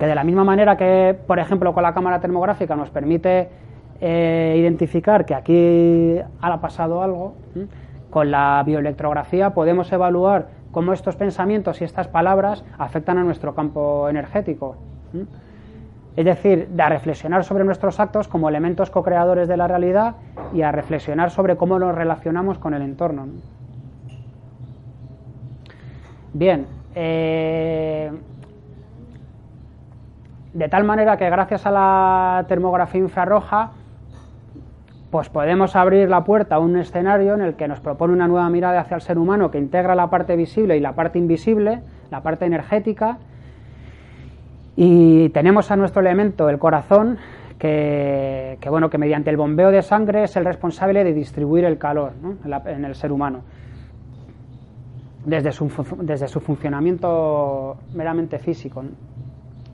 Porque de la misma manera que, por ejemplo, con la cámara termográfica nos permite eh, identificar que aquí ha pasado algo, con la bioelectrografía podemos evaluar cómo estos pensamientos y estas palabras afectan a nuestro campo energético. Es decir, de a reflexionar sobre nuestros actos como elementos co-creadores de la realidad y a reflexionar sobre cómo nos relacionamos con el entorno. Bien, eh, de tal manera que gracias a la termografía infrarroja, pues podemos abrir la puerta a un escenario en el que nos propone una nueva mirada hacia el ser humano que integra la parte visible y la parte invisible, la parte energética, y tenemos a nuestro elemento, el corazón, que, bueno, que mediante el bombeo de sangre es el responsable de distribuir el calor en, el ser humano, desde su, desde su funcionamiento meramente físico.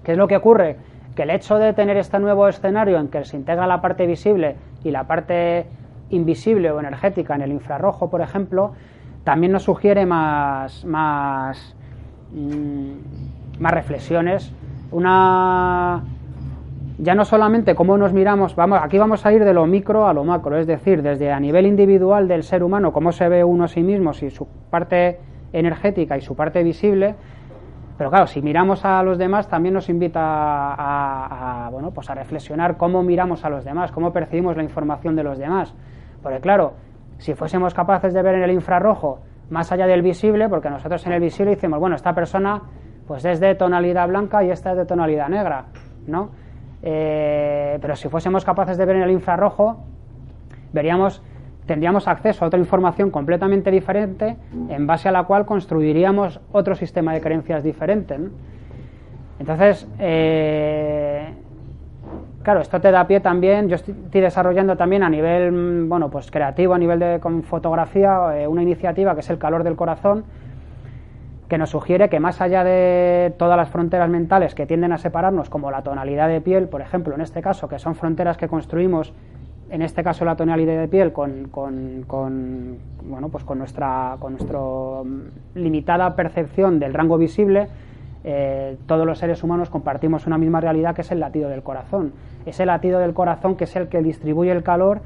¿Qué es lo que ocurre? Que el hecho de tener este nuevo escenario en que se integra la parte visible y la parte invisible o energética en el infrarrojo, por ejemplo, también nos sugiere más, más, mm, más reflexiones una ya no solamente cómo nos miramos, vamos, aquí vamos a ir de lo micro a lo macro, es decir, desde a nivel individual del ser humano, cómo se ve uno a sí mismo, y su parte energética y su parte visible, pero claro, si miramos a los demás también nos invita a, bueno, pues a reflexionar cómo miramos a los demás, cómo percibimos la información de los demás. Porque claro, si fuésemos capaces de ver en el infrarrojo más allá del visible, porque nosotros en el visible decimos, bueno, esta persona pues es de tonalidad blanca y esta es de tonalidad negra, ¿no? Eh, pero si fuésemos capaces de ver en el infrarrojo, veríamos, tendríamos acceso a otra información completamente diferente en base a la cual construiríamos otro sistema de creencias diferente. Entonces, eh, claro, esto te da pie también, yo estoy desarrollando también a nivel, bueno, pues creativo, a nivel de con fotografía, eh, una iniciativa que es el calor del corazón, que nos sugiere que más allá de todas las fronteras mentales que tienden a separarnos, como la tonalidad de piel, por ejemplo, en este caso, que son fronteras que construimos, en este caso la tonalidad de piel, con, bueno, pues con nuestra con nuestro mm, limitada percepción del rango visible, eh, todos los seres humanos compartimos una misma realidad que es el latido del corazón. Ese latido del corazón que es el que distribuye el calor,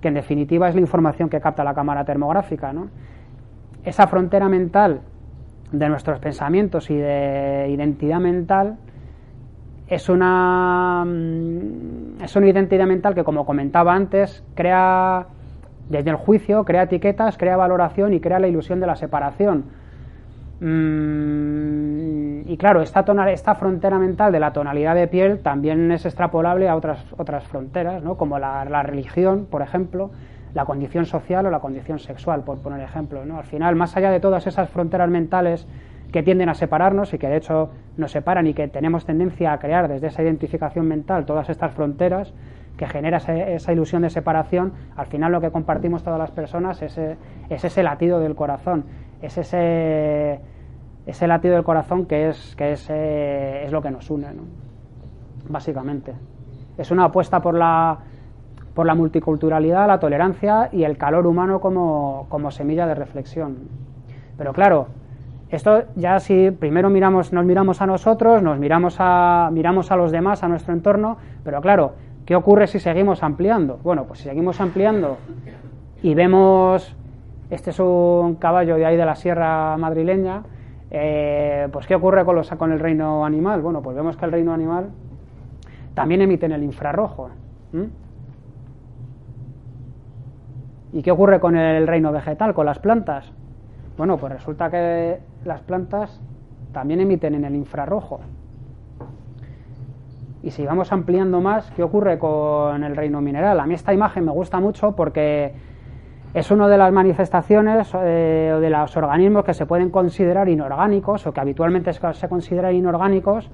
que en definitiva es la información que capta la cámara termográfica. Esa frontera mental de nuestros pensamientos y de identidad mental es una, mm, es una identidad mental que, como comentaba antes, crea desde el juicio, crea etiquetas, crea valoración y crea la ilusión de la separación. Mm, y claro, esta, esta frontera mental de la tonalidad de piel también es extrapolable a otras, otras fronteras, ¿no? como la, la religión, por ejemplo, la condición social o la condición sexual, por poner ejemplo. ¿no? Al final, más allá de todas esas fronteras mentales que tienden a separarnos y que de hecho nos separan y que tenemos tendencia a crear desde esa identificación mental todas estas fronteras que genera esa ilusión de separación, al final lo que compartimos todas las personas es, ese latido del corazón, es ese, ese latido del corazón que es, que es, eh, es lo que nos une, básicamente. Es una apuesta por la por la multiculturalidad, la tolerancia y el calor humano como, semilla de reflexión. Pero claro, esto ya si primero miramos, nos miramos a nosotros, nos miramos a, miramos a los demás, a nuestro entorno, pero claro, ¿qué ocurre si seguimos ampliando? Bueno, pues si seguimos ampliando y vemos, este es un caballo de ahí de la sierra madrileña, eh, pues ¿qué ocurre con, los, con el reino animal? Bueno, pues vemos que el reino animal también emite en el infrarrojo. ¿Y qué ocurre con el reino vegetal, con las plantas? Bueno, pues resulta que las plantas también emiten en el infrarrojo. Y si vamos ampliando más, ¿qué ocurre con el reino mineral? A mí esta imagen me gusta mucho porque es una de las manifestaciones eh, o de los organismos que se pueden considerar inorgánicos o que habitualmente se consideran inorgánicos,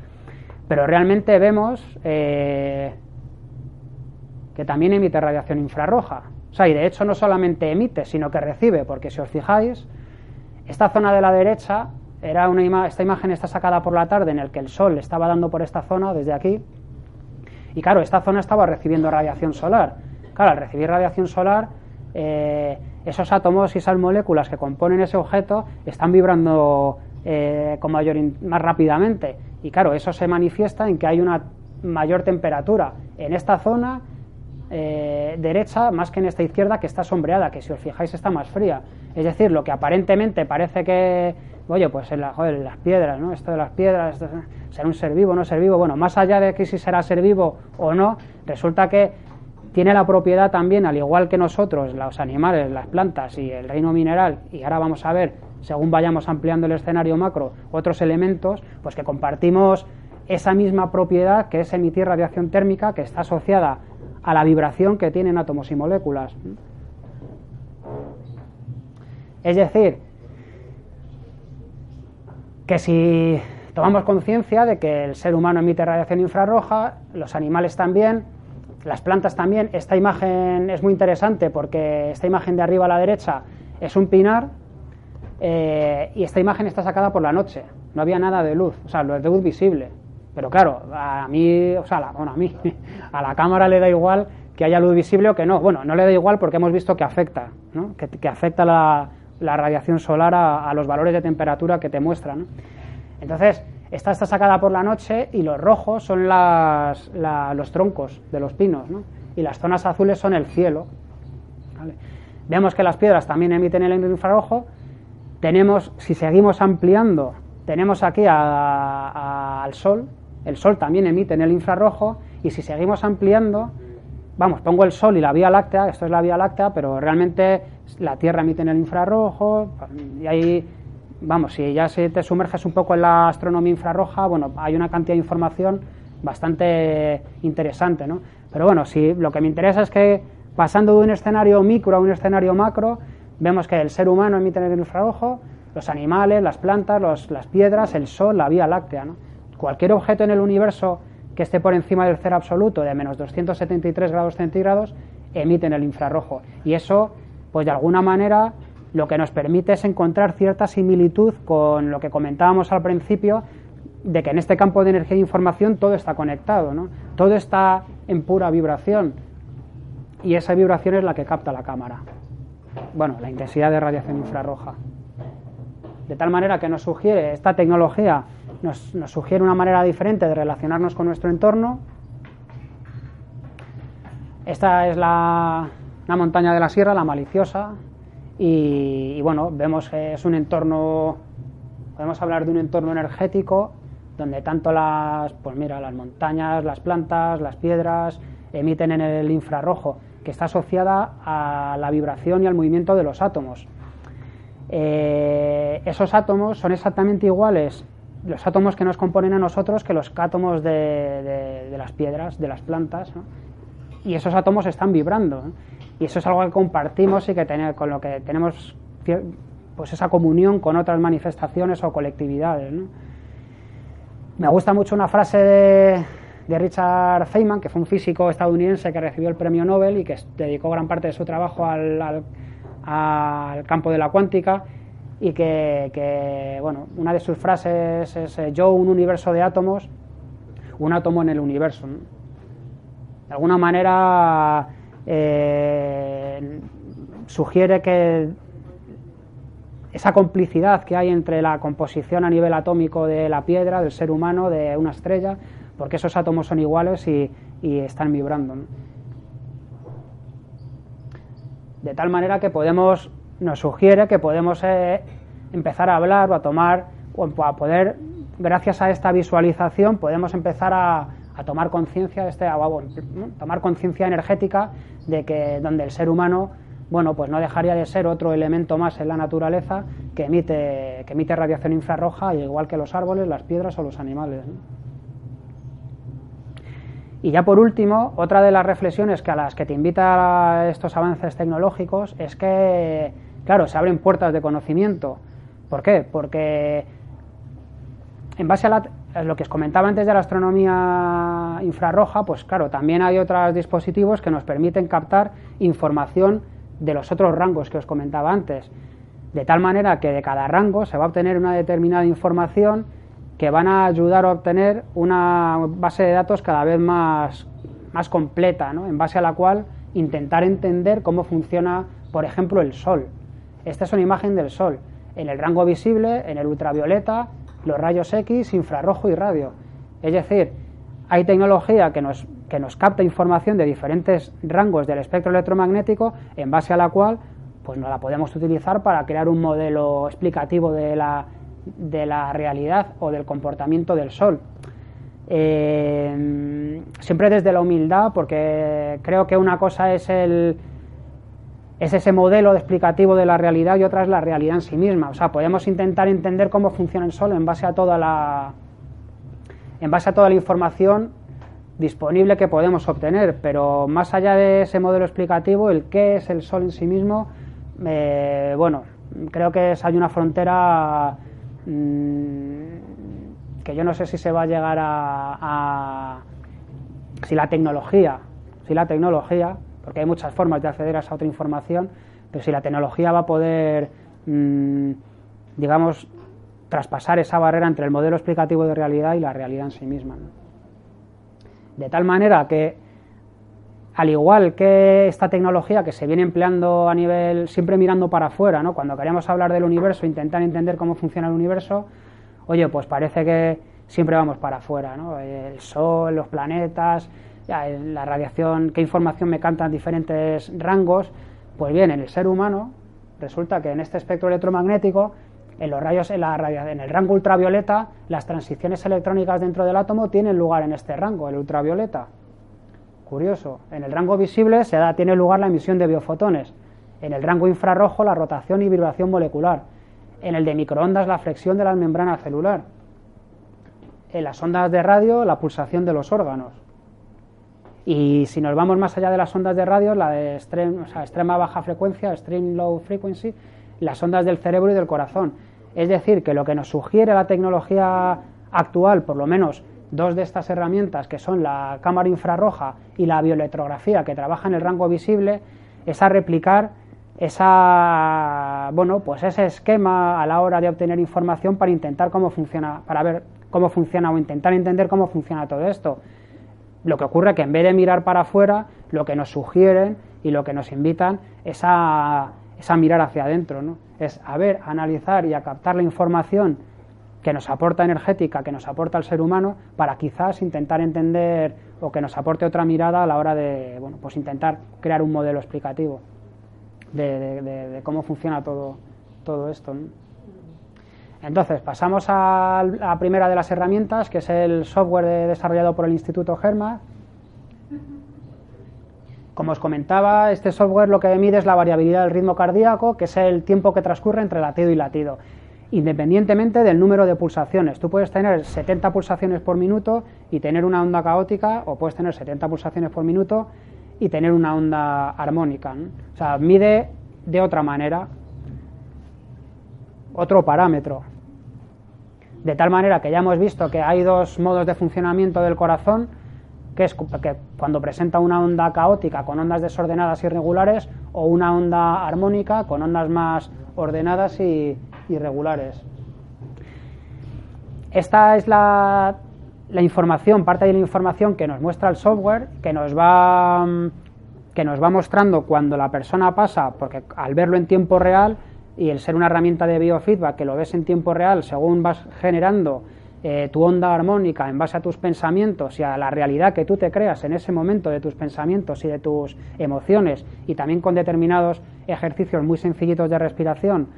pero realmente vemos eh, que también emite radiación infrarroja. O sea, y de hecho no solamente emite, sino que recibe, porque si os fijáis, esta zona de la derecha era una esta imagen está sacada por la tarde en el que el sol estaba dando por esta zona desde aquí. Y claro, esta zona estaba recibiendo radiación solar. Claro, al recibir radiación solar, eh, esos átomos y esas moléculas que componen ese objeto están vibrando eh, con mayor más rápidamente. Y claro, eso se manifiesta en que hay una mayor temperatura en esta zona eh, derecha más que en esta izquierda que está sombreada, que si os fijáis está más fría. Es decir, lo que aparentemente parece que, oye, pues en, las piedras, ¿no? Esto de las piedras, será un ser vivo, no ser vivo. Bueno, más allá de que si será ser vivo o no, resulta que tiene la propiedad también, al igual que nosotros, los animales, las plantas y el reino mineral, y ahora vamos a ver, según vayamos ampliando el escenario macro, otros elementos, pues que compartimos esa misma propiedad que es emitir radiación térmica que está asociada a la vibración que tienen átomos y moléculas. Es decir, que si tomamos conciencia de que el ser humano emite radiación infrarroja, los animales también, las plantas también, esta imagen es muy interesante porque esta imagen de arriba a la derecha es un pinar eh, y esta imagen está sacada por la noche, no había nada de luz, o sea, de luz visible. Pero claro, a mí, o sea, bueno, a mí, a la cámara le da igual que haya luz visible o que no. Bueno, no le da igual porque hemos visto que afecta, ¿no? que, afecta la, radiación solar a, los valores de temperatura que te muestran. Entonces, esta está sacada por la noche y los rojos son las, los troncos de los pinos ¿no? y las zonas azules son el cielo. Vemos que las piedras también emiten el infrarrojo. Tenemos, si seguimos ampliando, tenemos aquí al Sol, el Sol también emite en el infrarrojo y si seguimos ampliando, vamos, pongo el Sol y la Vía Láctea, esto es la Vía Láctea, pero realmente la Tierra emite en el infrarrojo y ahí, vamos, si ya se te sumerges un poco en la astronomía infrarroja, bueno, hay una cantidad de información bastante interesante, ¿no? Pero bueno, si lo que me interesa es que pasando de un escenario micro a un escenario macro, vemos que el ser humano emite en el infrarrojo, los animales, las plantas, las piedras, el Sol, la Vía Láctea, ¿no? Cualquier objeto en el universo que esté por encima del cero absoluto de menos 273 grados centígrados emite en el infrarrojo. Y eso, pues de alguna manera, lo que nos permite es encontrar cierta similitud con lo que comentábamos al principio, de que en este campo de energía e información todo está conectado, ¿no? todo está en pura vibración. Y esa vibración es la que capta la cámara. Bueno, la intensidad de radiación infrarroja. De tal manera que nos sugiere esta tecnología nos, sugiere una manera diferente de relacionarnos con nuestro entorno. Esta es la, montaña de la sierra, la maliciosa, y, bueno, vemos que es un entorno, podemos hablar de un entorno energético donde tanto las, pues mira, las montañas, las plantas, las piedras emiten en el infrarrojo, que está asociada a la vibración y al movimiento de los átomos. Eh, esos átomos son exactamente iguales los átomos que nos componen a nosotros que los átomos de, las piedras, de las plantas, y esos átomos están vibrando. Y eso es algo que compartimos y que tener, con lo que tenemos pues esa comunión con otras manifestaciones o colectividades. Me gusta mucho una frase de, Richard Feynman, que fue un físico estadounidense que recibió el premio Nobel y que dedicó gran parte de su trabajo al campo de la cuántica y que, bueno, una de sus frases es eh, yo un universo de átomos, un átomo en el universo. De alguna manera eh, sugiere que esa complicidad que hay entre la composición a nivel atómico de la piedra, del ser humano, de una estrella, porque esos átomos son iguales y, están vibrando. De tal manera que podemos nos sugiere que podemos eh, empezar a hablar o a tomar a poder, gracias a esta visualización, podemos empezar a, tomar conciencia de este tomar conciencia energética de que donde el ser humano bueno pues no dejaría de ser otro elemento más en la naturaleza que emite que emite radiación infrarroja igual que los árboles las piedras o los animales y ya por último, otra de las reflexiones que a las que te invita estos avances tecnológicos es que Claro, se abren puertas de conocimiento. ¿Por qué? Porque en base a, lo que os comentaba antes de la astronomía infrarroja, pues claro, también hay otros dispositivos que nos permiten captar información de los otros rangos que os comentaba antes. De tal manera que de cada rango se va a obtener una determinada información que van a ayudar a obtener una base de datos cada vez más, más completa, ¿no? en base a la cual intentar entender cómo funciona, por ejemplo, el Sol. Esta es una imagen del Sol. en el rango visible, en el ultravioleta, los rayos X, infrarrojo y radio. Es decir, hay tecnología que nos, que nos capta información de diferentes rangos del espectro electromagnético en base a la cual pues no la podemos utilizar para crear un modelo explicativo de la, de la realidad o del comportamiento del Sol. Eh, siempre desde la humildad, porque creo que una cosa es el es ese modelo explicativo de la realidad y otra es la realidad en sí misma. O sea, podemos intentar entender cómo funciona el Sol en base a toda la en base a toda la información disponible que podemos obtener, pero más allá de ese modelo explicativo, el qué es el Sol en sí mismo, eh, bueno, creo que hay una frontera mm, que yo no sé si se va a llegar a, si la tecnología, si la tecnología, porque hay muchas formas de acceder a esa otra información, pero si la tecnología va a poder, mm, digamos, traspasar esa barrera entre el modelo explicativo de realidad y la realidad en sí misma. De tal manera que, al igual que esta tecnología que se viene empleando a nivel, siempre mirando para afuera, ¿no? cuando queremos hablar del universo, intentar entender cómo funciona el universo, oye, pues parece que siempre vamos para afuera, ¿no? El Sol, los planetas, la radiación, qué información me cantan diferentes rangos. Pues bien, en el ser humano resulta que en este espectro electromagnético, en los rayos, en, la en el rango ultravioleta, las transiciones electrónicas dentro del átomo tienen lugar en este rango, el ultravioleta. Curioso. En el rango visible se da, tiene lugar la emisión de biofotones. En el rango infrarrojo, la rotación y vibración molecular en el de microondas la flexión de la membrana celular, en las ondas de radio la pulsación de los órganos. Y si nos vamos más allá de las ondas de radio, la de extrema baja frecuencia, extreme low frequency, las ondas del cerebro y del corazón. Es decir, que lo que nos sugiere la tecnología actual, por lo menos dos de estas herramientas, que son la cámara infrarroja y la bioelectrografía, que trabaja en el rango visible, es a replicar esa, bueno, pues ese esquema a la hora de obtener información para intentar cómo funciona, para ver cómo funciona o intentar entender cómo funciona todo esto. Lo que ocurre es que en vez de mirar para afuera, lo que nos sugieren y lo que nos invitan es a, mirar hacia adentro, ¿no? Es a ver, a analizar y a captar la información que nos aporta energética, que nos aporta el ser humano, para quizás intentar entender o que nos aporte otra mirada a la hora de, bueno, pues intentar crear un modelo explicativo de, cómo funciona todo, todo esto. Entonces, pasamos a la primera de las herramientas, que es el software desarrollado por el Instituto Germa. Como os comentaba, este software lo que mide es la variabilidad del ritmo cardíaco, que es el tiempo que transcurre entre latido y latido, independientemente del número de pulsaciones. Tú puedes tener 70 pulsaciones por minuto y tener una onda caótica, o puedes tener 70 pulsaciones por minuto y tener una onda armónica. O sea, mide de otra manera, otro parámetro. De tal manera que ya hemos visto que hay dos modos de funcionamiento del corazón, que es que cuando presenta una onda caótica con ondas desordenadas y irregulares o una onda armónica con ondas más ordenadas y irregulares. Esta es la información, parte de la información que nos muestra el software, que nos va que nos va mostrando cuando la persona pasa, porque al verlo en tiempo real y el ser una herramienta de biofeedback que lo ves en tiempo real según vas generando eh, tu onda armónica en base a tus pensamientos y a la realidad que tú te creas en ese momento de tus pensamientos y de tus emociones y también con determinados ejercicios muy sencillitos de respiración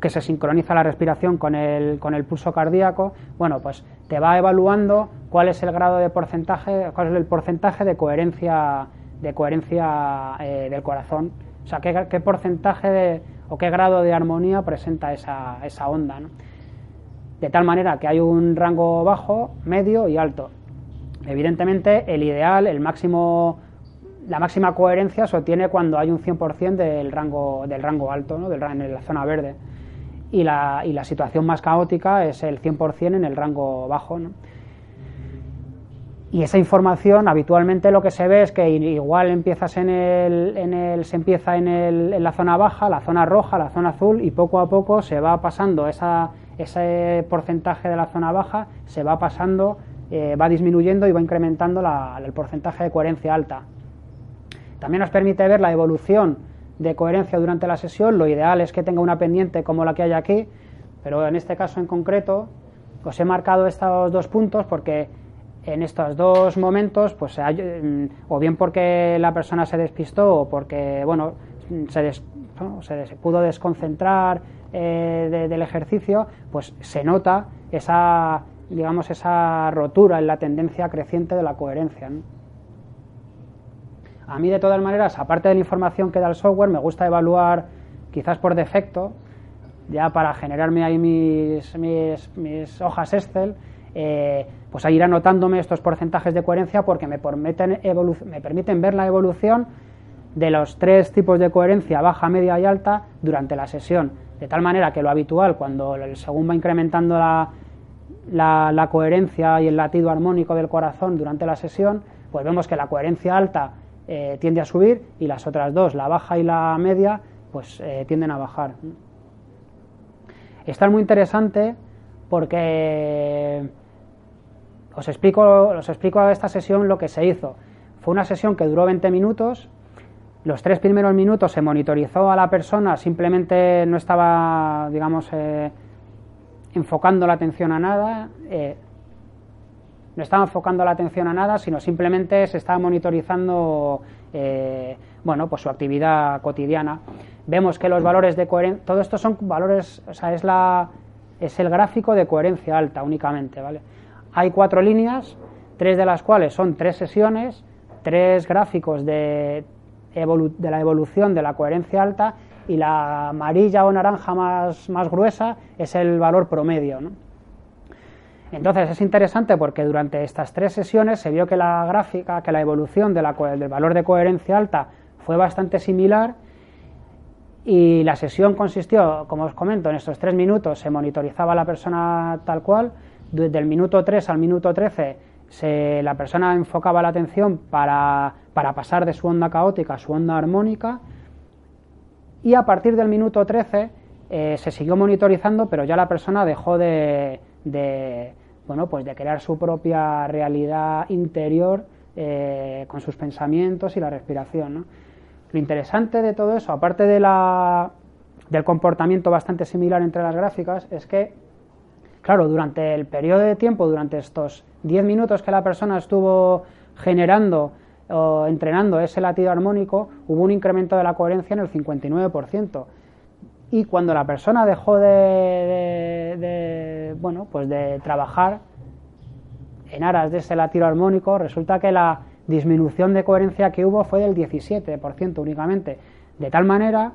que se sincroniza la respiración con el, con el pulso cardíaco, bueno, pues te va evaluando cuál es el grado de porcentaje, cuál es el porcentaje de coherencia, de coherencia eh, del corazón, sea, qué, porcentaje o qué grado de armonía presenta esa, esa onda, ¿no? De tal manera que hay un rango bajo, medio y alto. Evidentemente, el ideal, el máximo la máxima coherencia se obtiene cuando hay un 100% del rango, del rango alto, ¿no? del, en la zona verde y la, y la situación más caótica es el 100% en el rango bajo. ¿no? Y esa información habitualmente lo que se ve es que igual empiezas en el, en el se empieza en, el, en la zona baja, la zona roja, la zona azul y poco a poco se va pasando ese porcentaje de la zona baja, se va pasando, eh, va disminuyendo y va incrementando la, el porcentaje de coherencia alta. También nos permite ver la evolución de coherencia durante la sesión, lo ideal es que tenga una pendiente como la que hay aquí, pero en este caso en concreto os he marcado estos dos puntos porque en estos dos momentos, pues mm, o bien porque la persona se despistó o porque bueno se, se pudo desconcentrar eh, del ejercicio, pues se nota esa digamos esa rotura en la tendencia creciente de la coherencia. A mí de todas maneras, aparte de la información que da el software, me gusta evaluar quizás por defecto ya para generarme ahí mis, mis, hojas Excel, eh, pues a ir anotándome estos porcentajes de coherencia porque me permiten, ver la evolución de los tres tipos de coherencia, baja, media y alta, durante la sesión. De tal manera que lo habitual, cuando según va incrementando la, la, coherencia y el latido armónico del corazón durante la sesión, pues vemos que la coherencia alta eh, tiende a subir y las otras dos, la baja y la media, pues eh, tienden a bajar. Esto es muy interesante porque os explico, os explico a esta sesión lo que se hizo. Fue una sesión que duró 20 minutos. Los tres primeros minutos se monitorizó a la persona, simplemente no estaba, digamos, eh, enfocando la atención a nada. Eh, no estaba enfocando la atención a nada, sino simplemente se estaba monitorizando eh, bueno, pues su actividad cotidiana. Vemos que los valores de coherencia, todo esto son valores, o sea, es, la, es el gráfico de coherencia alta únicamente, ¿vale? Hay cuatro líneas, tres de las cuales son tres sesiones, tres gráficos de, la evolución de la coherencia alta y la amarilla o naranja más, más gruesa es el valor promedio. Entonces es interesante porque durante estas tres sesiones se vio que la gráfica, que la evolución del valor de coherencia alta fue bastante similar y la sesión consistió, como os comento, en estos tres minutos se monitorizaba a la persona tal cual, desde el minuto 3 al minuto 13 se, la persona enfocaba la atención para, para pasar de su onda caótica a su onda armónica y a partir del minuto 13 eh, se siguió monitorizando, pero ya la persona dejó de, bueno, pues de crear su propia realidad interior eh, con sus pensamientos y la respiración. Lo interesante de todo eso, aparte de del comportamiento bastante similar entre las gráficas, es que, claro, durante el periodo de tiempo, durante estos 10 minutos que la persona estuvo generando o entrenando ese latido armónico, hubo un incremento de la coherencia en el 59%. Y cuando la persona dejó de, bueno, pues de trabajar en aras de ese latido armónico, resulta que la disminución de coherencia que hubo fue del 17% únicamente. De tal manera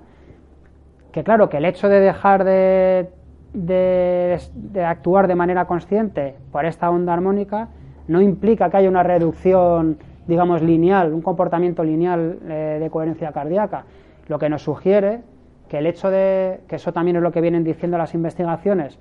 que, claro, que el hecho de dejar de, de, actuar de manera consciente por esta onda armónica no implica que haya una reducción digamos, lineal, un comportamiento lineal eh, de coherencia cardíaca, lo que nos sugiere que el hecho de, que eso también es lo que vienen diciendo las investigaciones,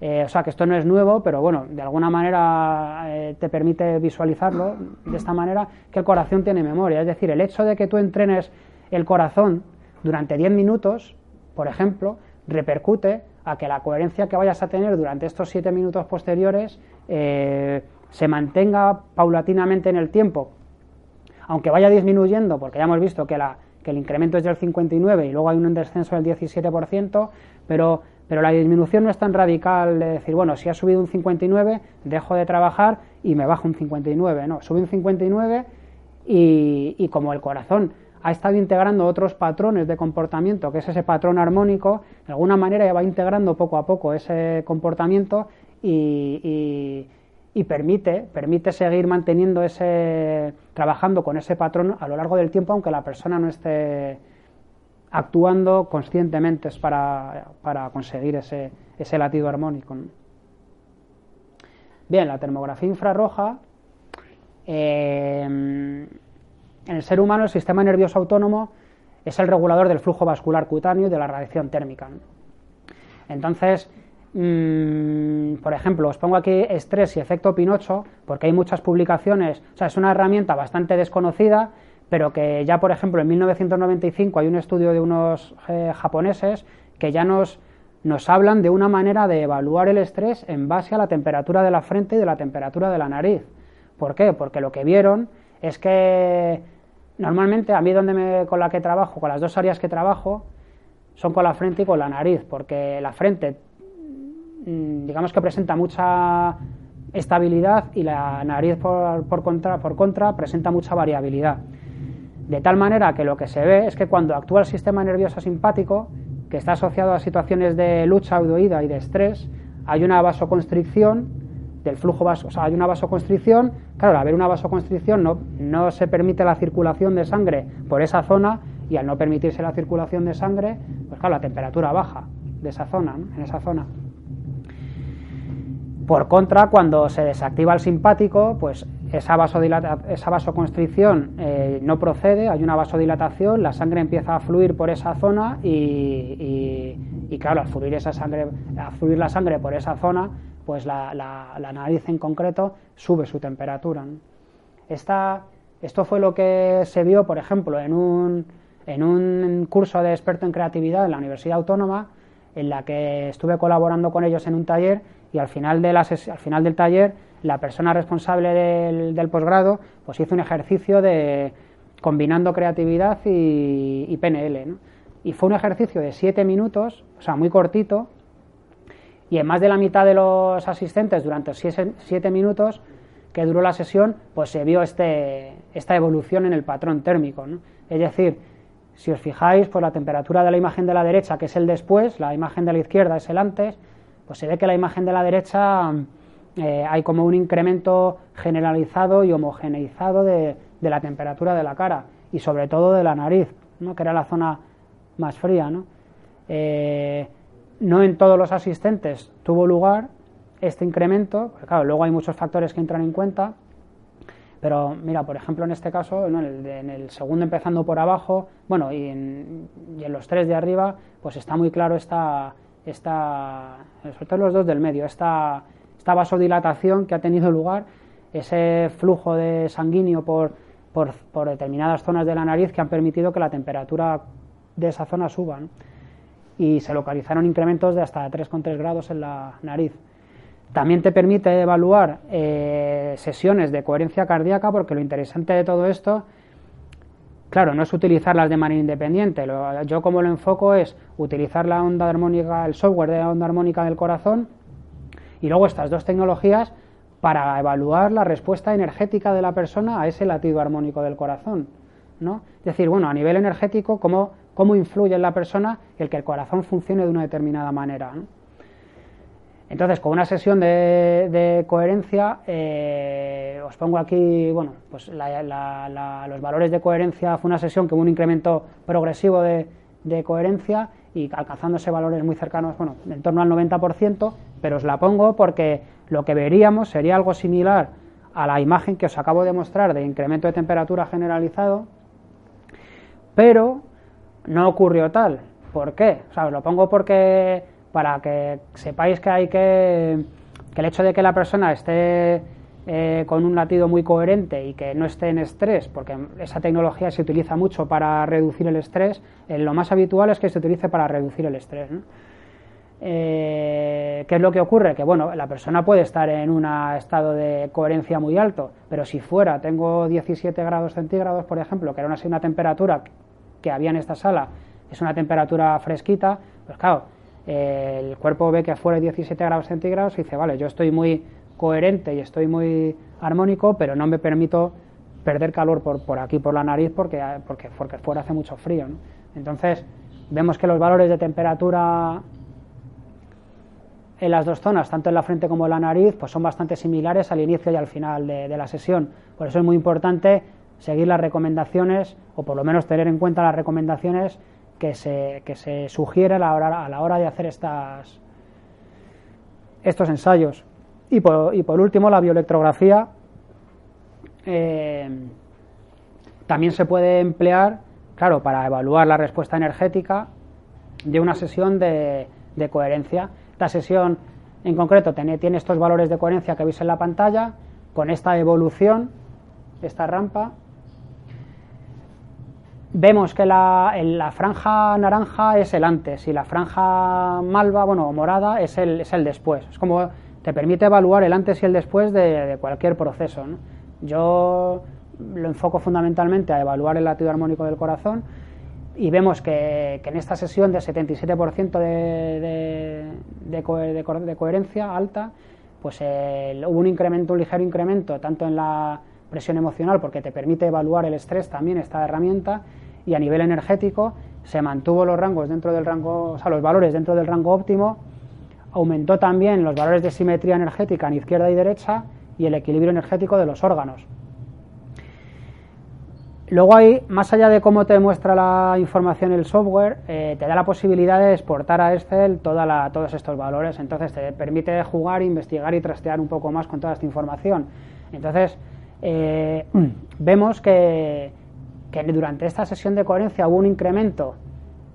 eh, o sea, que esto no es nuevo, pero bueno, de alguna manera eh, te permite visualizarlo de esta manera, que el corazón tiene memoria. Es decir, el hecho de que tú entrenes el corazón durante 10 minutos, por ejemplo, repercute a que la coherencia que vayas a tener durante estos 7 minutos posteriores se mantenga paulatinamente en el tiempo aunque vaya disminuyendo, porque ya hemos visto que, el incremento es del 59 y luego hay un descenso del 17%, pero, pero la disminución no es tan radical de decir, bueno, si ha subido un 59, dejo de trabajar y me bajo un 59. No, sube un 59 y, y como el corazón ha estado integrando otros patrones de comportamiento, que es ese patrón armónico, de alguna manera ya va integrando poco a poco ese comportamiento y, permite, permite seguir manteniendo ese, trabajando con ese patrón a lo largo del tiempo, aunque la persona no esté actuando conscientemente para, para conseguir ese, ese latido armónico. Bien, la termografía infrarroja, eh, en el ser humano el sistema nervioso autónomo es el regulador del flujo vascular cutáneo y de la radiación térmica. Entonces, Mm, por ejemplo, os pongo aquí estrés y efecto Pinocho, porque hay muchas publicaciones, o sea, es una herramienta bastante desconocida, pero que ya, por ejemplo, en 1995 hay un estudio de unos eh, japoneses que ya nos, nos hablan de una manera de evaluar el estrés en base a la temperatura de la frente y de la temperatura de la nariz. ¿Por qué? Porque lo que vieron es que normalmente a mí donde me, con la que trabajo, con las dos áreas que trabajo, son con la frente y con la nariz, porque la frente, mm, digamos que presenta mucha estabilidad y la nariz por, contra, por contra presenta mucha variabilidad. De tal manera que lo que se ve es que cuando actúa el sistema nervioso simpático, que está asociado a situaciones de lucha, huida y de estrés, hay una vasoconstricción del flujo vaso, o sea, hay una vasoconstricción, claro, al haber una vasoconstricción no, no se permite la circulación de sangre por esa zona y al no permitirse la circulación de sangre, pues claro, la temperatura baja de esa zona, en esa zona. Por contra, cuando se desactiva el simpático, pues esa, esa vasoconstricción eh, no procede, hay una vasodilatación, la sangre empieza a fluir por esa zona y, claro, al fluir, esa sangre, al fluir la sangre por esa zona, pues la, nariz en concreto sube su temperatura. esto fue lo que se vio, por ejemplo, en un, en un curso de experto en creatividad en la Universidad Autónoma, en la que estuve colaborando con ellos en un taller y al final, de al final del taller la persona responsable del, posgrado pues hizo un ejercicio de combinando creatividad y, PNL. Y fue un ejercicio de siete minutos, o sea, muy cortito, y en más de la mitad de los asistentes durante siete, minutos que duró la sesión, pues se vio este, esta evolución en el patrón térmico. Es decir, si os fijáis, pues la temperatura de la imagen de la derecha, que es el después, la imagen de la izquierda es el antes, pues se ve que la imagen de la derecha eh, hay como un incremento generalizado y homogeneizado de, la temperatura de la cara y sobre todo de la nariz, ¿no? que era la zona más fría. ¿no? Eh, no en todos los asistentes tuvo lugar este incremento, porque claro, luego hay muchos factores que entran en cuenta, pero mira, por ejemplo, en este caso, en, el, segundo empezando por abajo, bueno, y en, y en, los tres de arriba, pues está muy claro esta, esta, sobre todo los dos del medio, esta, esta vasodilatación que ha tenido lugar, ese flujo de sanguíneo por, por, determinadas zonas de la nariz que han permitido que la temperatura de esa zona suba. Y se localizaron incrementos de hasta 3,3 grados en la nariz. También te permite evaluar eh, sesiones de coherencia cardíaca, porque lo interesante de todo esto Claro, no es utilizarlas de manera independiente. yo como lo enfoco es utilizar la onda armónica, el software de la onda armónica del corazón y luego estas dos tecnologías para evaluar la respuesta energética de la persona a ese latido armónico del corazón. ¿no? Es decir, bueno, a nivel energético, cómo, cómo influye en la persona el que el corazón funcione de una determinada manera. Entonces, con una sesión de, coherencia, eh, os pongo aquí, bueno, pues los valores de coherencia fue una sesión que hubo un incremento progresivo de, coherencia y alcanzándose valores muy cercanos, bueno, en torno al 90%, pero os la pongo porque lo que veríamos sería algo similar a la imagen que os acabo de mostrar de incremento de temperatura generalizado, pero no ocurrió tal. ¿Por qué? O sea, lo pongo porque para que sepáis que hay que, que el hecho de que la persona esté eh, con un latido muy coherente y que no esté en estrés, porque esa tecnología se utiliza mucho para reducir el estrés, eh, lo más habitual es que se utilice para reducir el estrés. Eh, ¿Qué es lo que ocurre? Que bueno, la persona puede estar en un estado de coherencia muy alto, pero si fuera, tengo 17 grados centígrados, por ejemplo, que era una, una temperatura que había en esta sala, es una temperatura fresquita, pues claro, el cuerpo ve que afuera hay 17 grados centígrados y dice, vale, yo estoy muy coherente y estoy muy armónico, pero no me permito perder calor por, por aquí, por la nariz, porque, porque, porque fuera hace mucho frío. Entonces, vemos que los valores de temperatura en las dos zonas, tanto en la frente como en la nariz, pues son bastante similares al inicio y al final de la sesión. Por eso es muy importante seguir las recomendaciones, o por lo menos tener en cuenta las recomendaciones que se, que se sugiere a la, hora, a la hora de hacer estas, estos ensayos. Y por, y por último, la bioelectrografía eh, también se puede emplear, claro, para evaluar la respuesta energética de una sesión de, de coherencia. Esta sesión en concreto tiene, tiene estos valores de coherencia que veis en la pantalla, con esta evolución, esta rampa, vemos que la, la, franja naranja es el antes y la franja malva, bueno, morada, es el, es el después. Es como te permite evaluar el antes y el después de, cualquier proceso. Yo lo enfoco fundamentalmente a evaluar el latido armónico del corazón y vemos que, en esta sesión de 77% de, de, coherencia alta, pues hubo un incremento, un ligero incremento, tanto en la presión emocional, porque te permite evaluar el estrés también esta herramienta, y a nivel energético se mantuvo los rangos dentro del rango, o sea, los valores dentro del rango óptimo, aumentó también los valores de simetría energética en izquierda y derecha y el equilibrio energético de los órganos. Luego ahí, más allá de cómo te muestra la información el software, eh, te da la posibilidad de exportar a Excel toda todos estos valores. Entonces te permite jugar, investigar y trastear un poco más con toda esta información. Entonces eh, vemos que, durante esta sesión de coherencia hubo un incremento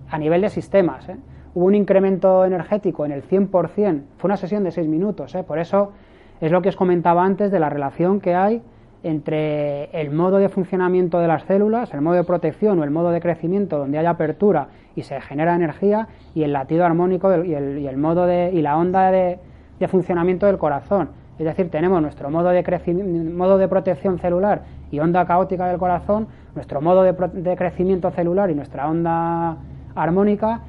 a nivel de sistemas. ¿eh? Hubo un incremento energético en el 100%. Fue una sesión de 6 minutos. Por eso es lo que os comentaba antes de la relación que hay entre el modo de funcionamiento de las células, el modo de protección o el modo de crecimiento donde hay apertura y se genera energía y el latido armónico y el, modo de, y la onda de, funcionamiento del corazón. Es decir, tenemos nuestro modo de, modo de protección celular y onda caótica del corazón, nuestro modo de, crecimiento celular y nuestra onda armónica.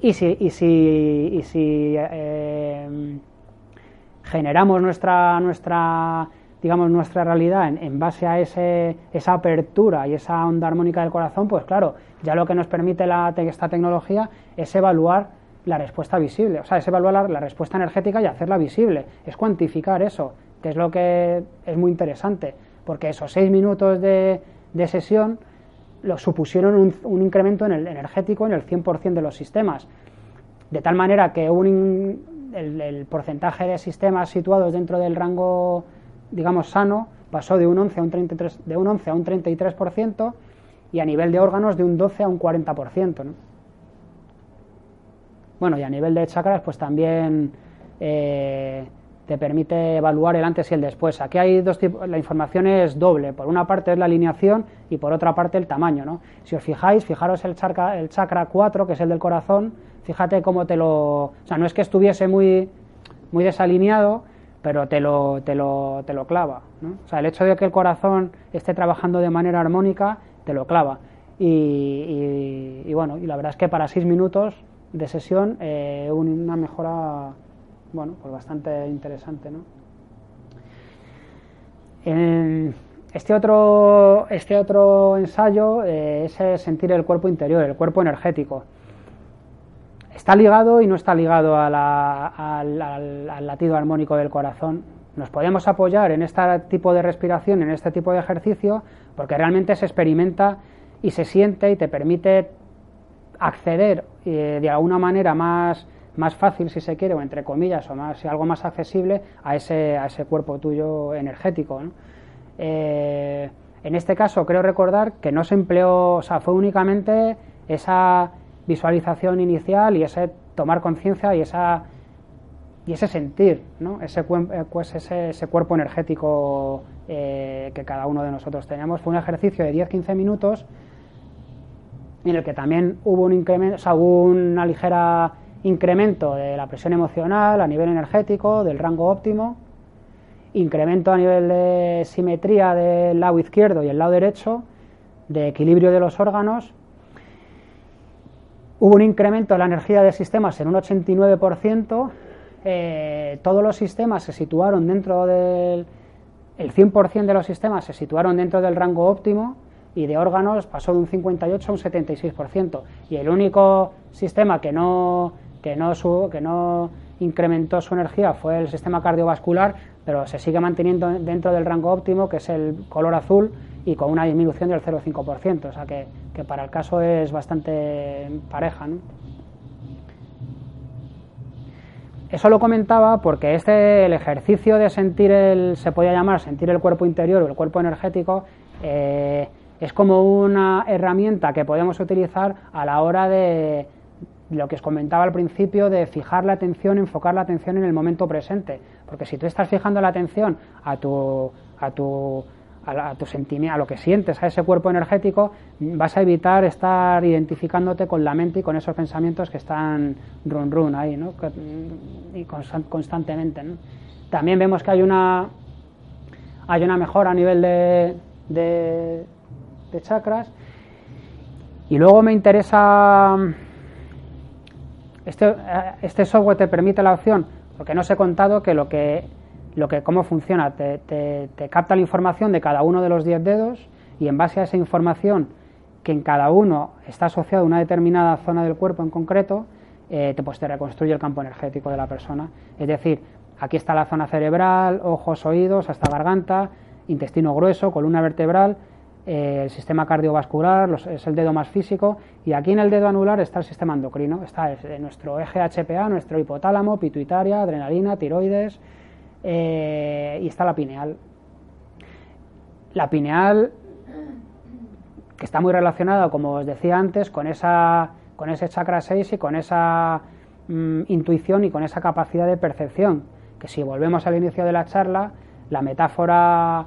Y si, y si, y si eh, generamos nuestra, nuestra digamos, nuestra realidad en, base a ese, esa apertura y esa onda armónica del corazón, pues claro, ya lo que nos permite la, esta tecnología es evaluar la respuesta visible, o sea, es evaluar la, respuesta energética y hacerla visible, es cuantificar eso, que es lo que es muy interesante, porque esos seis minutos de, de sesión lo supusieron un, un, incremento en el energético en el 100% de los sistemas, de tal manera que un, el, porcentaje de sistemas situados dentro del rango, digamos, sano pasó de un 11 a un, 33, de un, 11 a un 33% y a nivel de órganos de un 12 a un 40%. ¿no? Bueno, y a nivel de chakras, pues también eh, te permite evaluar el antes y el después. Aquí hay dos tipos, la información es doble. Por una parte es la alineación y por otra parte el tamaño. ¿no? Si os fijáis, fijaros el chakra, el chakra 4, que es el del corazón, fíjate cómo te lo... O sea, no es que estuviese muy, muy desalineado, pero te lo, te lo, te lo clava. ¿no? O sea, el hecho de que el corazón esté trabajando de manera armónica, te lo clava. Y, bueno, y la verdad es que para seis minutos de sesión, eh, una mejora, bueno, pues bastante interesante, ¿no? este otro, este otro ensayo eh, es sentir el cuerpo interior, el cuerpo energético está ligado y no está ligado al, latido armónico del corazón. Nos podemos apoyar en este tipo de respiración, en este tipo de ejercicio, porque realmente se experimenta y se siente y te permite acceder eh, de alguna manera más, más fácil, si se quiere, o entre comillas, o más, algo más accesible a ese, a ese cuerpo tuyo energético. Eh, en este caso, creo recordar que no se empleó, o sea, fue únicamente esa visualización inicial y ese tomar conciencia y esa y ese sentir, ¿no? ese, eh, pues ese, ese cuerpo energético que cada uno de nosotros tenemos. Fue un ejercicio de 10-15 minutos en el que también hubo un incremento, o sea, hubo una ligera incremento de la presión emocional a nivel energético, del rango óptimo, incremento a nivel de simetría del lado izquierdo y el lado derecho, de equilibrio de los órganos Hubo un incremento de la energía de sistemas en un 89%. Eh, todos los sistemas se situaron dentro del. El 100% de los sistemas se situaron dentro del rango óptimo y de órganos pasó de un 58 a un 76%. Y el único sistema que no, que no, que no incrementó su energía fue el sistema cardiovascular, pero se sigue manteniendo dentro del rango óptimo, que es el color azul, y con una disminución del 0,5%. O sea que, para el caso es bastante pareja. Eso lo comentaba porque este, el ejercicio de sentir el, se podía llamar sentir el cuerpo interior o el cuerpo energético, eh, es como una herramienta que podemos utilizar a la hora de, lo que os comentaba al principio de fijar la atención, enfocar la atención en el momento presente. Porque si tú estás fijando la atención a tu, a tu, a, tu sentimiento, a lo que sientes, a ese cuerpo energético, vas a evitar estar identificándote con la mente y con esos pensamientos que están run run ahí, ¿no? y constantemente. También vemos que hay una hay una mejora a nivel de, de, chakras. Y luego me interesa, este, este software te permite la opción, porque no os he contado que lo que, lo que cómo funciona, te, te capta la información de cada uno de los 10 dedos y en base a esa información que en cada uno está asociado a una determinada zona del cuerpo en concreto, eh, te, pues te reconstruye el campo energético de la persona. Es decir, aquí está la zona cerebral, ojos, oídos, hasta garganta, intestino grueso, columna vertebral, eh, el sistema cardiovascular, es el dedo más físico, y aquí en el dedo anular está el sistema endocrino, está eh, nuestro eje HPA, nuestro hipotálamo, pituitaria, adrenalina, tiroides, y está la pineal. La pineal que está muy relacionado, como os decía antes, con, esa, con ese chakra 6 y con esa mm, intuición y con esa capacidad de percepción, que si volvemos al inicio de la charla, la metáfora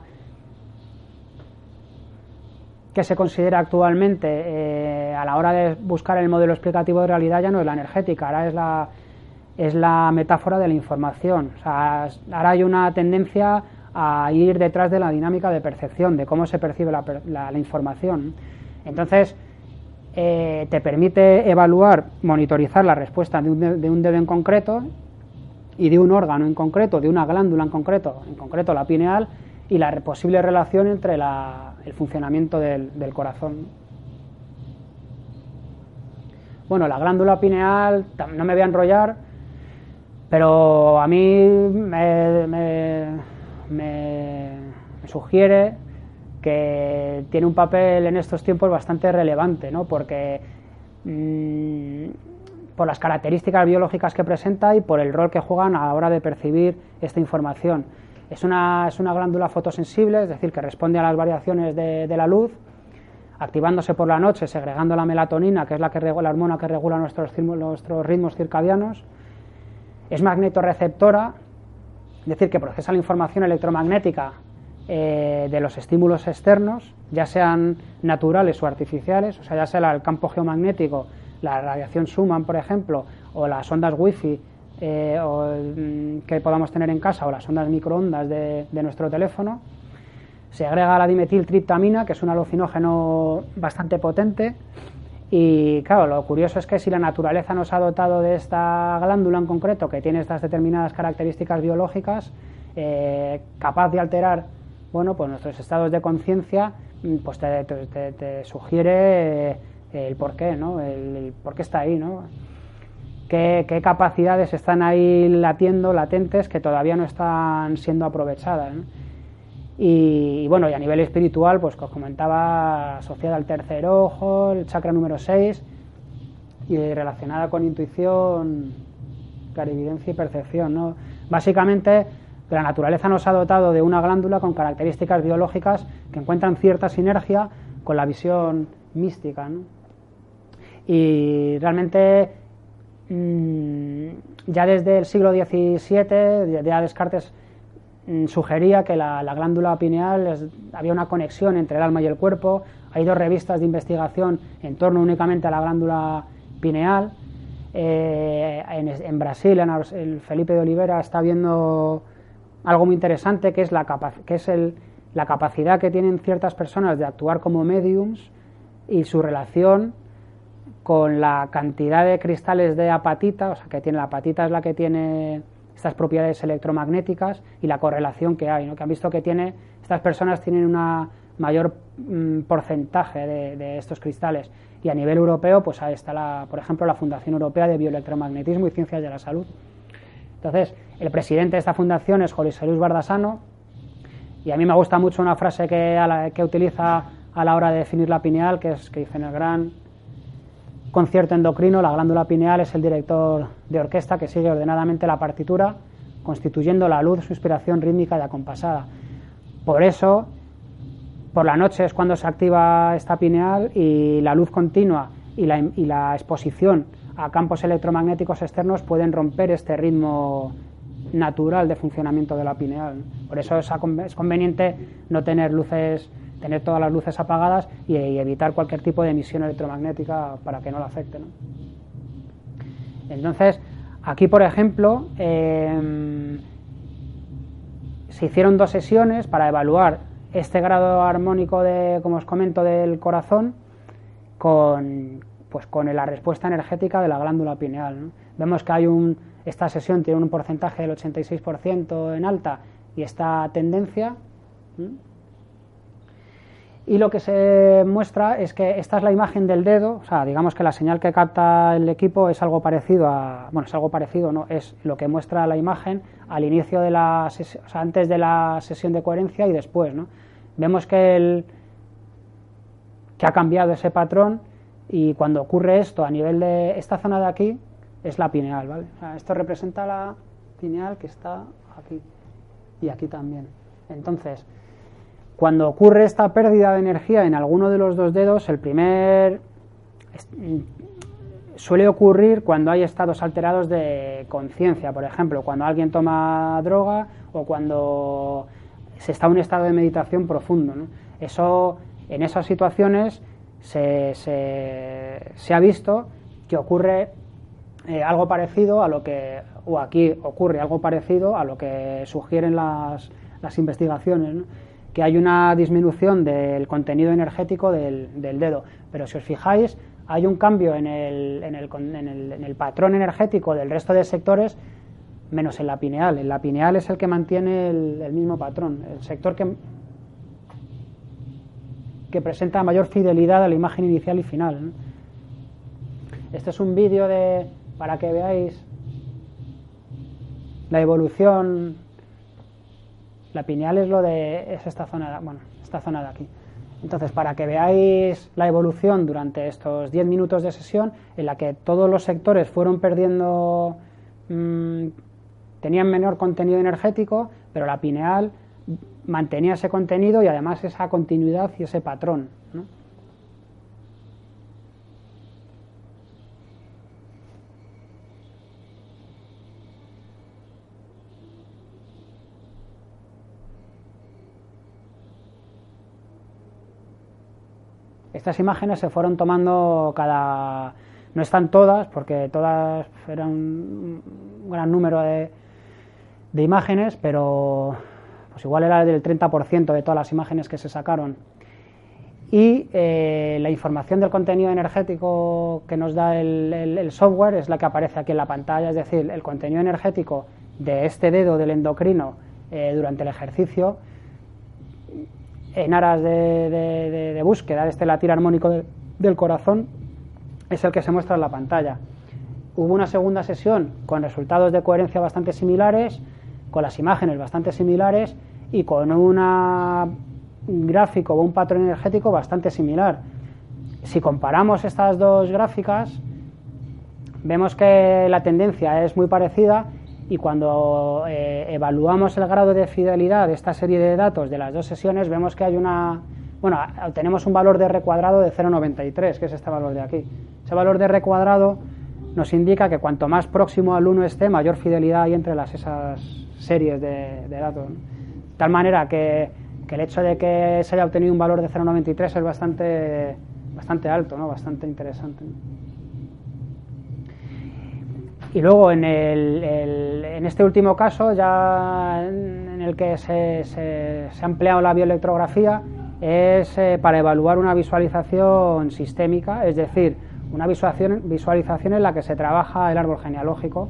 que se considera actualmente eh, a la hora de buscar el modelo explicativo de realidad ya no es la energética, ahora es la, es la metáfora de la información. Ahora hay una tendencia a ir detrás de la dinámica de percepción, de cómo se percibe la, información. Entonces, eh, te permite evaluar, monitorizar la respuesta de un, de un, dedo en concreto y de un órgano en concreto, de una glándula en concreto, en concreto la pineal, y la posible relación entre el funcionamiento del, corazón. Bueno, la glándula pineal, no me voy a enrollar, pero a mí me me, sugiere que tiene un papel en estos tiempos bastante relevante, ¿no? porque mm, por las características biológicas que presenta y por el rol que juegan a la hora de percibir esta información. Es una, es una glándula fotosensible, es decir, que responde a las variaciones de, la luz, activándose por la noche, segregando la melatonina, que es la, que, la hormona que regula nuestros, nuestros ritmos circadianos. Es magnetorreceptora, es decir, que procesa la información electromagnética eh, de los estímulos externos, ya sean naturales o artificiales, o sea, ya sea el campo geomagnético, la radiación Schumann, por ejemplo, o las ondas Wi-Fi eh, mm, que podamos tener en casa, o las ondas microondas de, nuestro teléfono. Se agrega la dimetiltriptamina, que es un alucinógeno bastante potente, y claro, lo curioso es que si la naturaleza nos ha dotado de esta glándula en concreto, que tiene estas determinadas características biológicas, eh, capaz de alterar bueno, pues nuestros estados de conciencia, mm, pues te, sugiere eh, el porqué, ¿no? El, por qué está ahí, ¿no? ¿Qué, ¿Qué, capacidades están ahí latiendo, latentes, que todavía no están siendo aprovechadas. Y, bueno, y a nivel espiritual, pues os comentaba, asociada al tercer ojo, el chakra número 6, y relacionada con intuición, clarividencia y percepción. ¿no? Básicamente, la naturaleza nos ha dotado de una glándula con características biológicas que encuentran cierta sinergia con la visión mística. ¿no? Y realmente, mm, ya desde el siglo XVII, ya Descartes Mm, sugería que la, glándula pineal había una conexión entre el alma y el cuerpo. Hay dos revistas de investigación en torno únicamente a la glándula pineal. Eh, en, Brasil, en el Felipe de Olivera, está viendo algo muy interesante que es, la, que es la capacidad que tienen ciertas personas de actuar como mediums y su relación con la cantidad de cristales de apatita, o sea, que tiene la apatita es la que tiene estas propiedades electromagnéticas y la correlación que hay, ¿no? que han visto que tiene, estas personas tienen un mayor mm, porcentaje de, estos cristales. Y a nivel europeo, pues ahí está, la, por ejemplo, la Fundación Europea de Bioelectromagnetismo y Ciencias de la Salud. Entonces, el presidente de esta fundación es Luis Bardasano, y a mí me gusta mucho una frase que, utiliza a la hora de definir la pineal, que es que dice en el gran concierto endocrino, la glándula pineal es el director de orquesta que sigue ordenadamente la partitura, constituyendo la luz su inspiración rítmica y acompasada. Por eso, por la noche es cuando se activa esta pineal y la luz continua y la, exposición a campos electromagnéticos externos pueden romper este ritmo natural de funcionamiento de la pineal. Por eso es conveniente no tener luces tener todas las luces apagadas y, evitar cualquier tipo de emisión electromagnética para que no la afecte. Entonces, aquí, por ejemplo, em, se hicieron dos sesiones para evaluar este grado armónico de, como os comento, del corazón con, pues, con la respuesta energética de la glándula pineal. Vemos que hay un, esta sesión tiene un porcentaje del 86% en alta y esta tendencia. Y lo que se muestra es que esta es la imagen del dedo, o sea, digamos que la señal que capta el equipo es algo parecido a, bueno, es algo parecido, no, es lo que muestra la imagen al inicio de la, o sea, antes de la sesión de coherencia y después, ¿no? Vemos que el, que ha cambiado ese patrón y cuando ocurre esto a nivel de esta zona de aquí es la pineal, ¿vale? O sea, esto representa la pineal que está aquí y aquí también. Entonces, cuando ocurre esta pérdida de energía en alguno de los dos dedos, el primer suele ocurrir cuando hay estados alterados de conciencia, por ejemplo, cuando alguien toma droga o cuando se está en un estado de meditación profundo. Eso, en esas situaciones se, se, ha visto que ocurre eh, algo parecido a lo que, o aquí ocurre algo parecido a lo que sugieren las, las investigaciones. Que hay una disminución del contenido energético del, dedo. Pero si os fijáis, hay un cambio en el, patrón energético del resto de sectores, menos en la pineal. En la pineal es el que mantiene el, mismo patrón, el sector que, que presenta mayor fidelidad a la imagen inicial y final. Este es un vídeo de para que veáis la evolución la pineal es lo de es esta zona, bueno, esta zona de aquí. Entonces, para que veáis la evolución durante estos 10 minutos de sesión, en la que todos los sectores fueron perdiendo, mm, tenían menor contenido energético, pero la pineal mantenía ese contenido y además esa continuidad y ese patrón. Estas imágenes se fueron tomando cada... No están todas, porque todas eran un gran número de, imágenes, pero pues igual era del 30% de todas las imágenes que se sacaron. Y eh, la información del contenido energético que nos da el, software es la que aparece aquí en la pantalla, es decir, el contenido energético de este dedo del endocrino eh, durante el ejercicio en aras de, búsqueda de este latir armónico del corazón es el que se muestra en la pantalla. Hubo una segunda sesión con resultados de coherencia bastante similares, con las imágenes bastante similares y con un gráfico o un patrón energético bastante similar. Si comparamos estas dos gráficas, vemos que la tendencia es muy parecida y cuando eh, evaluamos el grado de fidelidad de esta serie de datos de las dos sesiones vemos que hay una bueno, tenemos un valor de R cuadrado de 0,93, que es este valor de aquí. Ese valor de R cuadrado nos indica que cuanto más próximo al 1 esté, mayor fidelidad hay entre las, esas series de, datos. De tal manera que, que, el hecho de que se haya obtenido un valor de 0,93 es bastante, bastante alto, ¿no? bastante interesante. Y luego en, el, en este último caso, ya en el que se, se, ha empleado la bioelectrografía, es eh, para evaluar una visualización sistémica, es decir, una visualización, visualización en la que se trabaja el árbol genealógico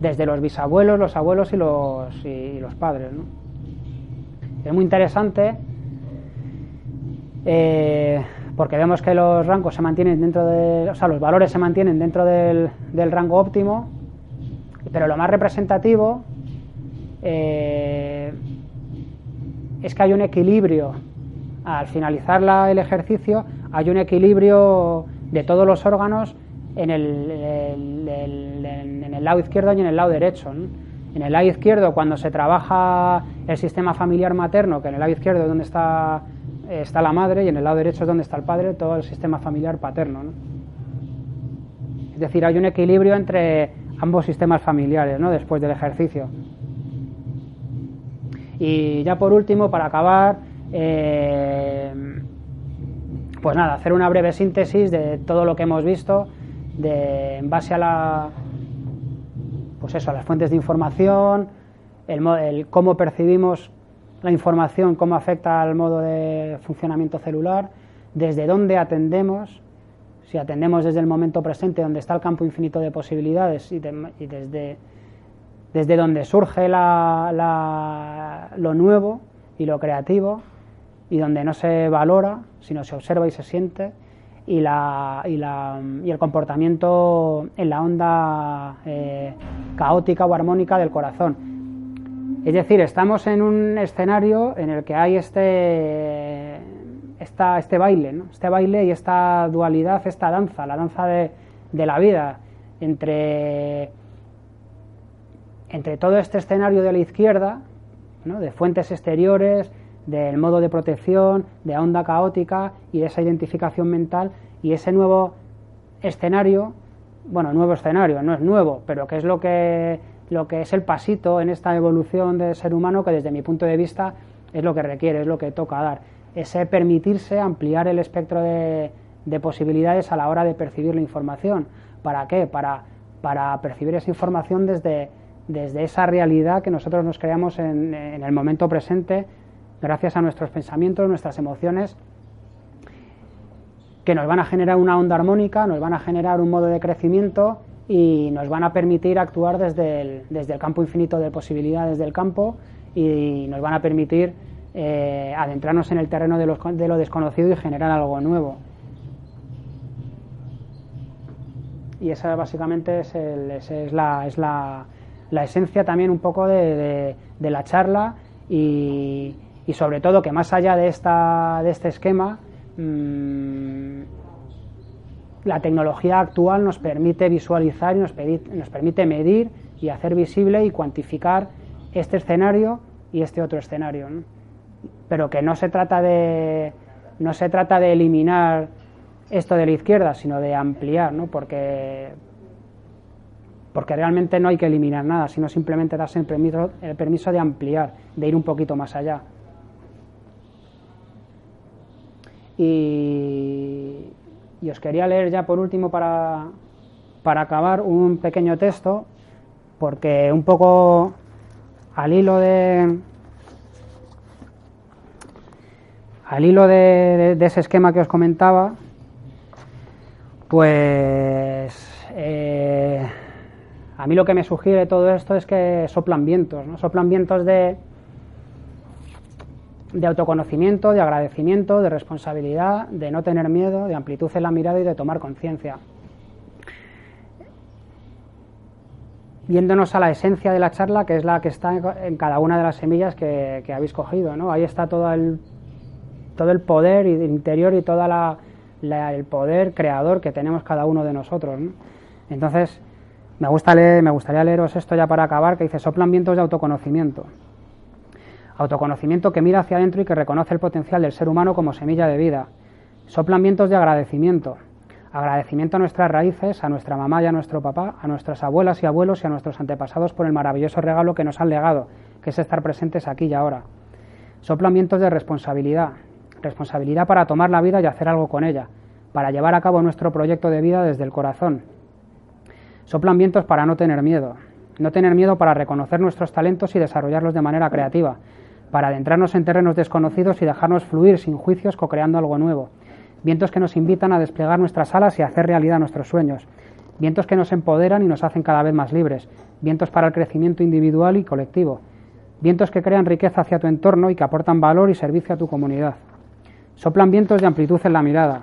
desde los bisabuelos, los abuelos y los, y los padres. Es muy interesante. Eh, porque vemos que los rangos se mantienen dentro de, o sea, los valores se mantienen dentro del, rango óptimo, pero lo más representativo eh, es que hay un equilibrio al finalizar el ejercicio, hay un equilibrio de todos los órganos en el, en el lado izquierdo y en el lado derecho. En el lado izquierdo, cuando se trabaja el sistema familiar materno, que en el lado izquierdo es donde está está la madre y en el lado derecho es donde está el padre, todo el sistema familiar paterno. Es decir, hay un equilibrio entre ambos sistemas familiares ¿no? después del ejercicio. Y ya por último, para acabar, eh, pues nada, hacer una breve síntesis de todo lo que hemos visto de, en base a la pues eso, a las fuentes de información, el, cómo percibimos la información, cómo afecta al modo de funcionamiento celular, desde dónde atendemos, si atendemos desde el momento presente, donde está el campo infinito de posibilidades y, desde, desde donde surge la, lo nuevo y lo creativo y donde no se valora, sino se observa y se siente, y, la, y, la, y el comportamiento en la onda eh, caótica o armónica del corazón. Es decir, estamos en un escenario en el que hay este, este baile, ¿no? este baile y esta dualidad, esta danza, la danza de, de la vida entre, entre todo este escenario de la izquierda, ¿no? de fuentes exteriores, del modo de protección, de onda caótica y de esa identificación mental y ese nuevo escenario, bueno, nuevo escenario, no es nuevo, pero que es lo que, lo que es el pasito en esta evolución del ser humano que desde mi punto de vista es lo que requiere, es lo que toca dar, ese permitirse ampliar el espectro de, posibilidades a la hora de percibir la información. ¿Para qué? Para, percibir esa información desde, desde esa realidad que nosotros nos creamos en, en el momento presente gracias a nuestros pensamientos, nuestras emociones, que nos van a generar una onda armónica, nos van a generar un modo de crecimiento y nos van a permitir actuar desde el, desde el campo infinito de posibilidades del campo y nos van a permitir eh, adentrarnos en el terreno de, de, lo desconocido y generar algo nuevo. Y esa básicamente es, es, la, es la, la, esencia también un poco de, de la charla y, y sobre todo que más allá de, esta, de este esquema, mm, la tecnología actual nos permite visualizar y nos, permite medir y hacer visible y cuantificar este escenario y este otro escenario. Pero que no se trata de no se trata de eliminar esto de la izquierda, sino de ampliar, ¿no? porque, porque realmente no hay que eliminar nada, sino simplemente darse el permiso, el permiso de ampliar, de ir un poquito más allá. Y, os quería leer ya por último para, para acabar un pequeño texto, porque un poco al hilo de, al hilo de, ese esquema que os comentaba, pues eh, a mí lo que me sugiere todo esto es que soplan vientos, ¿no? soplan vientos de, de autoconocimiento, de agradecimiento, de responsabilidad, de no tener miedo, de amplitud en la mirada y de tomar conciencia. Viéndonos a la esencia de la charla, que es la que está en cada una de las semillas que, habéis cogido, ¿no? Ahí está todo el, todo el poder interior y todo el poder creador que tenemos cada uno de nosotros. Entonces, me, gusta leer, me gustaría leeros esto ya para acabar, que dice, soplan vientos de autoconocimiento. Autoconocimiento que mira hacia adentro y que reconoce el potencial del ser humano como semilla de vida. Soplan vientos de agradecimiento. Agradecimiento a nuestras raíces, a nuestra mamá y a nuestro papá, a nuestras abuelas y abuelos y a nuestros antepasados por el maravilloso regalo que nos han legado, que es estar presentes aquí y ahora. Soplan vientos de responsabilidad. Responsabilidad para tomar la vida y hacer algo con ella, para llevar a cabo nuestro proyecto de vida desde el corazón. Soplan vientos para no tener miedo. No tener miedo para reconocer nuestros talentos y desarrollarlos de manera creativa para adentrarnos en terrenos desconocidos y dejarnos fluir sin juicios co-creando algo nuevo. Vientos que nos invitan a desplegar nuestras alas y a hacer realidad nuestros sueños. Vientos que nos empoderan y nos hacen cada vez más libres. Vientos para el crecimiento individual y colectivo. Vientos que crean riqueza hacia tu entorno y que aportan valor y servicio a tu comunidad. Soplan vientos de amplitud en la mirada.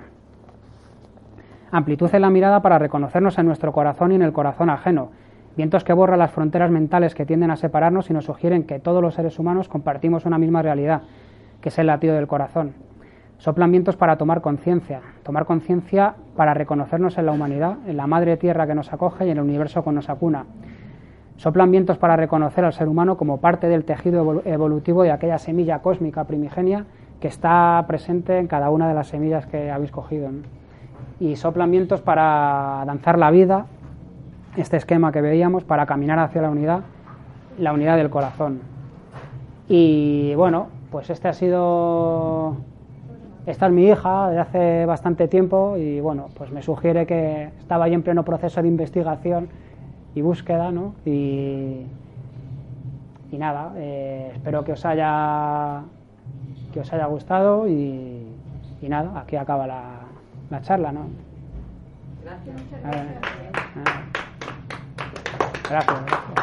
Amplitud en la mirada para reconocernos en nuestro corazón y en el corazón ajeno vientos que borran las fronteras mentales que tienden a separarnos y nos sugieren que todos los seres humanos compartimos una misma realidad, que es el latido del corazón. Soplan vientos para tomar conciencia, tomar conciencia para reconocernos en la humanidad, en la madre tierra que nos acoge y en el universo que nos acuna. Soplan vientos para reconocer al ser humano como parte del tejido evolutivo de aquella semilla cósmica primigenia que está presente en cada una de las semillas que habéis cogido. Y soplan vientos para danzar la vida, este esquema que veíamos para caminar hacia la unidad, la unidad del corazón. Y bueno, pues este ha sido, esta es mi hija de hace bastante tiempo y bueno, pues me sugiere que estaba ahí en pleno proceso de investigación y búsqueda, ¿no? Y, y nada, eh, espero que os haya que os haya gustado y, y nada, aquí acaba la, la charla, ¿no? Gracias. Gracias.